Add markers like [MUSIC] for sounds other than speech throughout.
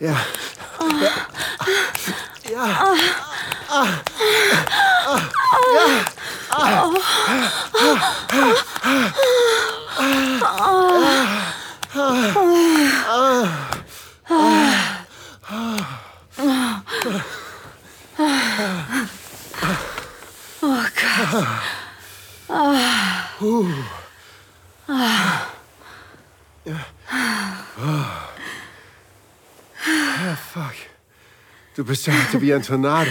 Ja. Ja. Ja. Ah. Ah. Ja. Ah. Oh Gott. Uh. Ja. Ja, fuck. Du bist ja heute wie ein Tornado.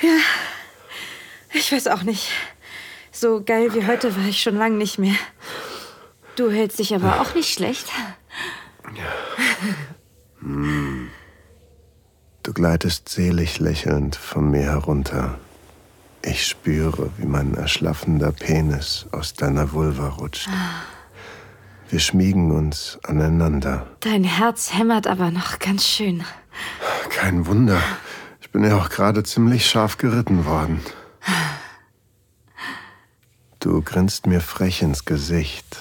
Ja. Ich weiß auch nicht. So geil wie heute war ich schon lange nicht mehr. Du hältst dich aber auch nicht schlecht. [LAUGHS] Hm. Du gleitest selig lächelnd von mir herunter. Ich spüre, wie mein erschlaffender Penis aus deiner Vulva rutscht. Wir schmiegen uns aneinander. Dein Herz hämmert aber noch ganz schön. Kein Wunder. Ich bin ja auch gerade ziemlich scharf geritten worden. Du grinst mir frech ins Gesicht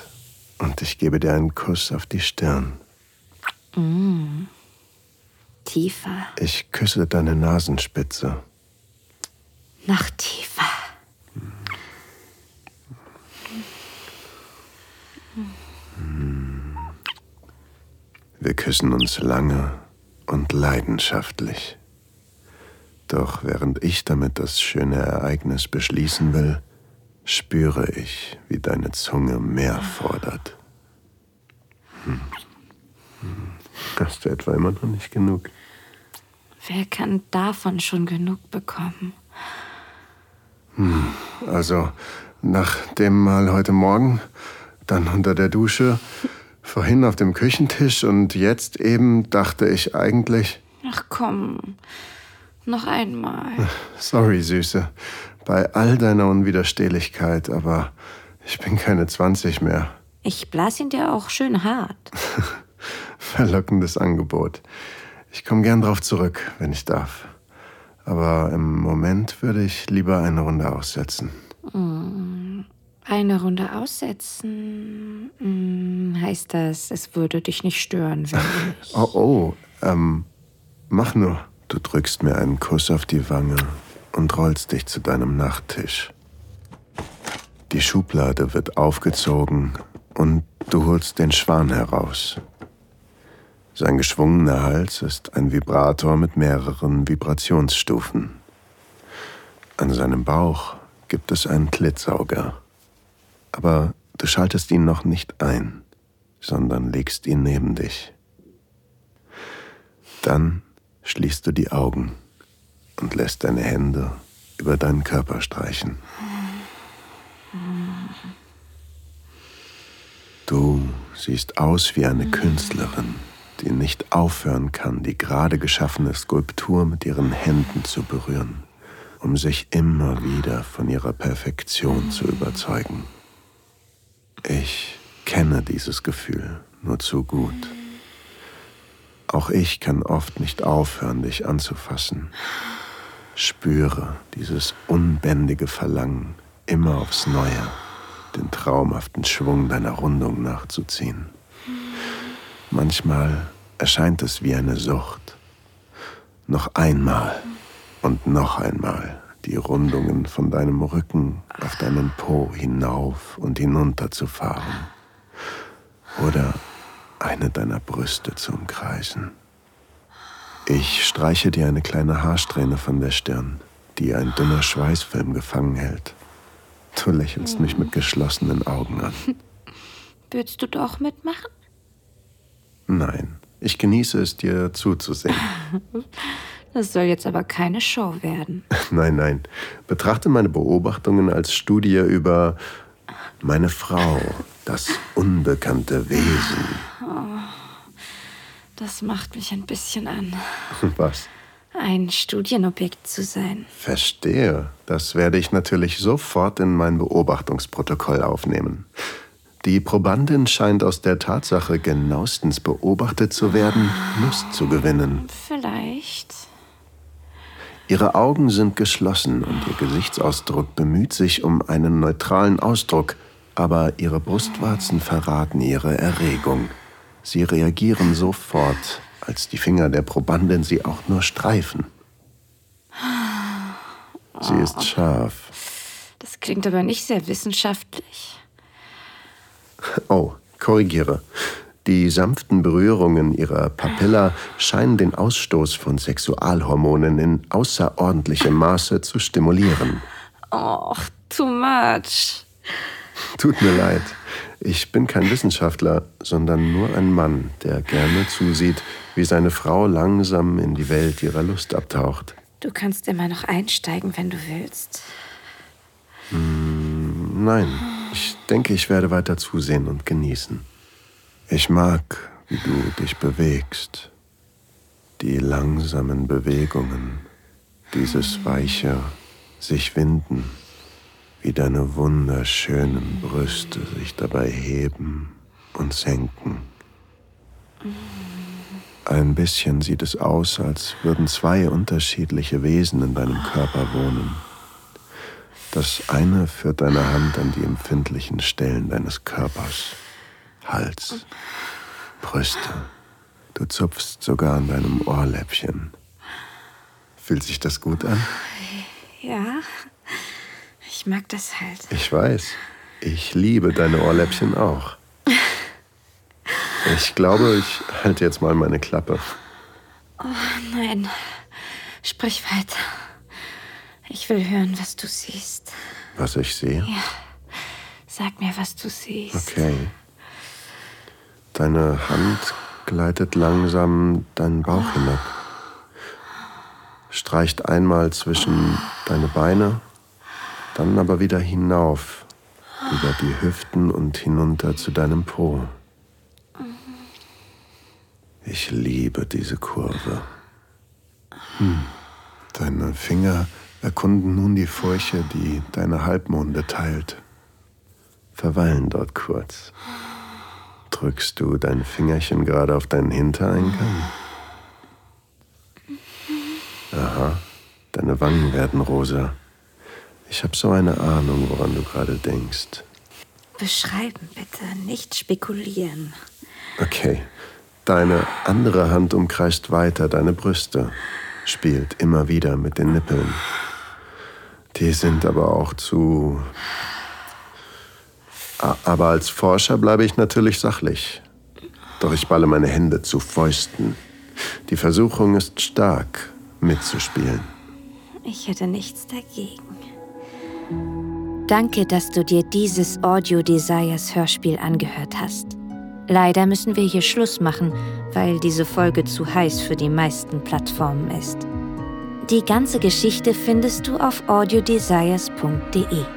und ich gebe dir einen Kuss auf die Stirn. Mm. Tiefer. Ich küsse deine Nasenspitze. Noch tiefer. Wir küssen uns lange und leidenschaftlich. Doch während ich damit das schöne Ereignis beschließen will, spüre ich, wie deine Zunge mehr fordert. Hm. Hm. Hast du etwa immer noch nicht genug? Wer kann davon schon genug bekommen? Hm. Also, nach dem Mal heute Morgen, dann unter der Dusche, vorhin auf dem Küchentisch und jetzt eben dachte ich eigentlich. Ach komm, noch einmal. Sorry, Süße, bei all deiner Unwiderstehlichkeit, aber ich bin keine 20 mehr. Ich blas ihn dir auch schön hart. [LAUGHS] Verlockendes Angebot. Ich komme gern drauf zurück, wenn ich darf. Aber im Moment würde ich lieber eine Runde aussetzen. Mm, Eine Runde aussetzen mm, heißt das, es würde dich nicht stören, wenn [LAUGHS] ich. Oh, oh, ähm, mach nur. Du drückst mir einen Kuss auf die Wange und rollst dich zu deinem Nachttisch. Die Schublade wird aufgezogen und du holst den Schwan heraus. Sein geschwungener Hals ist ein Vibrator mit mehreren Vibrationsstufen. An seinem Bauch gibt es einen Klitsauger. Aber du schaltest ihn noch nicht ein, sondern legst ihn neben dich. Dann schließt du die Augen und lässt deine Hände über deinen Körper streichen. Du siehst aus wie eine Künstlerin, die nicht aufhören kann, die gerade geschaffene Skulptur mit ihren Händen zu berühren, um sich immer wieder von ihrer Perfektion zu überzeugen. Ich kenne dieses Gefühl nur zu gut. Auch ich kann oft nicht aufhören, dich anzufassen. Spüre dieses unbändige Verlangen, immer aufs Neue den traumhaften Schwung deiner Rundung nachzuziehen. Manchmal erscheint es wie eine Sucht. Noch einmal und noch einmal die Rundungen von deinem Rücken auf deinen Po hinauf und hinunter zu fahren. Oder eine deiner Brüste zu umkreisen. Ich streiche dir eine kleine Haarsträhne von der Stirn, die ein dünner Schweißfilm gefangen hält. Du lächelst mich mit geschlossenen Augen an. [LAUGHS] Würdest du doch mitmachen? Nein, ich genieße es dir zuzusehen. [LAUGHS] Das soll jetzt aber keine Show werden. [LAUGHS] Nein, nein. Betrachte meine Beobachtungen als Studie über meine Frau, das unbekannte Wesen. Oh, das macht mich ein bisschen an. [LAUGHS] Was? Ein Studienobjekt zu sein. Verstehe. Das werde ich natürlich sofort in mein Beobachtungsprotokoll aufnehmen. Die Probandin scheint aus der Tatsache, genauestens beobachtet zu werden, Lust zu gewinnen. Vielleicht. Ihre Augen sind geschlossen und ihr Gesichtsausdruck bemüht sich um einen neutralen Ausdruck, aber ihre Brustwarzen verraten ihre Erregung. Sie reagieren sofort, als die Finger der Probandin sie auch nur streifen. Sie ist scharf. Das klingt aber nicht sehr wissenschaftlich. Oh, korrigiere. Die sanften Berührungen ihrer Papilla scheinen den Ausstoß von Sexualhormonen in außerordentlichem Maße zu stimulieren. Oh, too much. Tut mir leid. Ich bin kein Wissenschaftler, sondern nur ein Mann, der gerne zusieht, wie seine Frau langsam in die Welt ihrer Lust abtaucht. Du kannst immer noch einsteigen, wenn du willst. Hm, nein, ich denke, ich werde weiter zusehen und genießen. Ich mag, wie du dich bewegst. Die langsamen Bewegungen, dieses weiche sich winden, wie deine wunderschönen Brüste sich dabei heben und senken. Ein bisschen sieht es aus, als würden zwei unterschiedliche Wesen in deinem Körper wohnen. Das eine führt deine Hand an die empfindlichen Stellen deines Körpers. Hals, Brüste. Du zupfst sogar an deinem Ohrläppchen. Fühlt sich das gut an? Ja, ich mag das halt. Ich weiß. Ich liebe deine Ohrläppchen auch. Ich glaube, ich halte jetzt mal meine Klappe. Oh nein. Sprich weiter. Ich will hören, was du siehst. Was ich sehe? Ja. Sag mir, was du siehst. Okay. Deine Hand gleitet langsam deinen Bauch hinab. Streicht einmal zwischen deine Beine, dann aber wieder hinauf, über die Hüften und hinunter zu deinem Po. Ich liebe diese Kurve. Hm. Deine Finger erkunden nun die Furche, die deine Halbmonde teilt. Verweilen dort kurz. Drückst du dein Fingerchen gerade auf deinen Hintereingang? Aha, deine Wangen werden rosa. Ich habe so eine Ahnung, woran du gerade denkst. Beschreiben bitte, nicht spekulieren. Okay. Deine andere Hand umkreist weiter deine Brüste, spielt immer wieder mit den Nippeln. Die sind aber auch zu... Aber als Forscher bleibe ich natürlich sachlich. Doch ich balle meine Hände zu Fäusten. Die Versuchung ist stark, mitzuspielen. Ich hätte nichts dagegen. Danke, dass du dir dieses Audio Desires Hörspiel angehört hast. Leider müssen wir hier Schluss machen, weil diese Folge zu heiß für die meisten Plattformen ist. Die ganze Geschichte findest du auf audiodesires.de.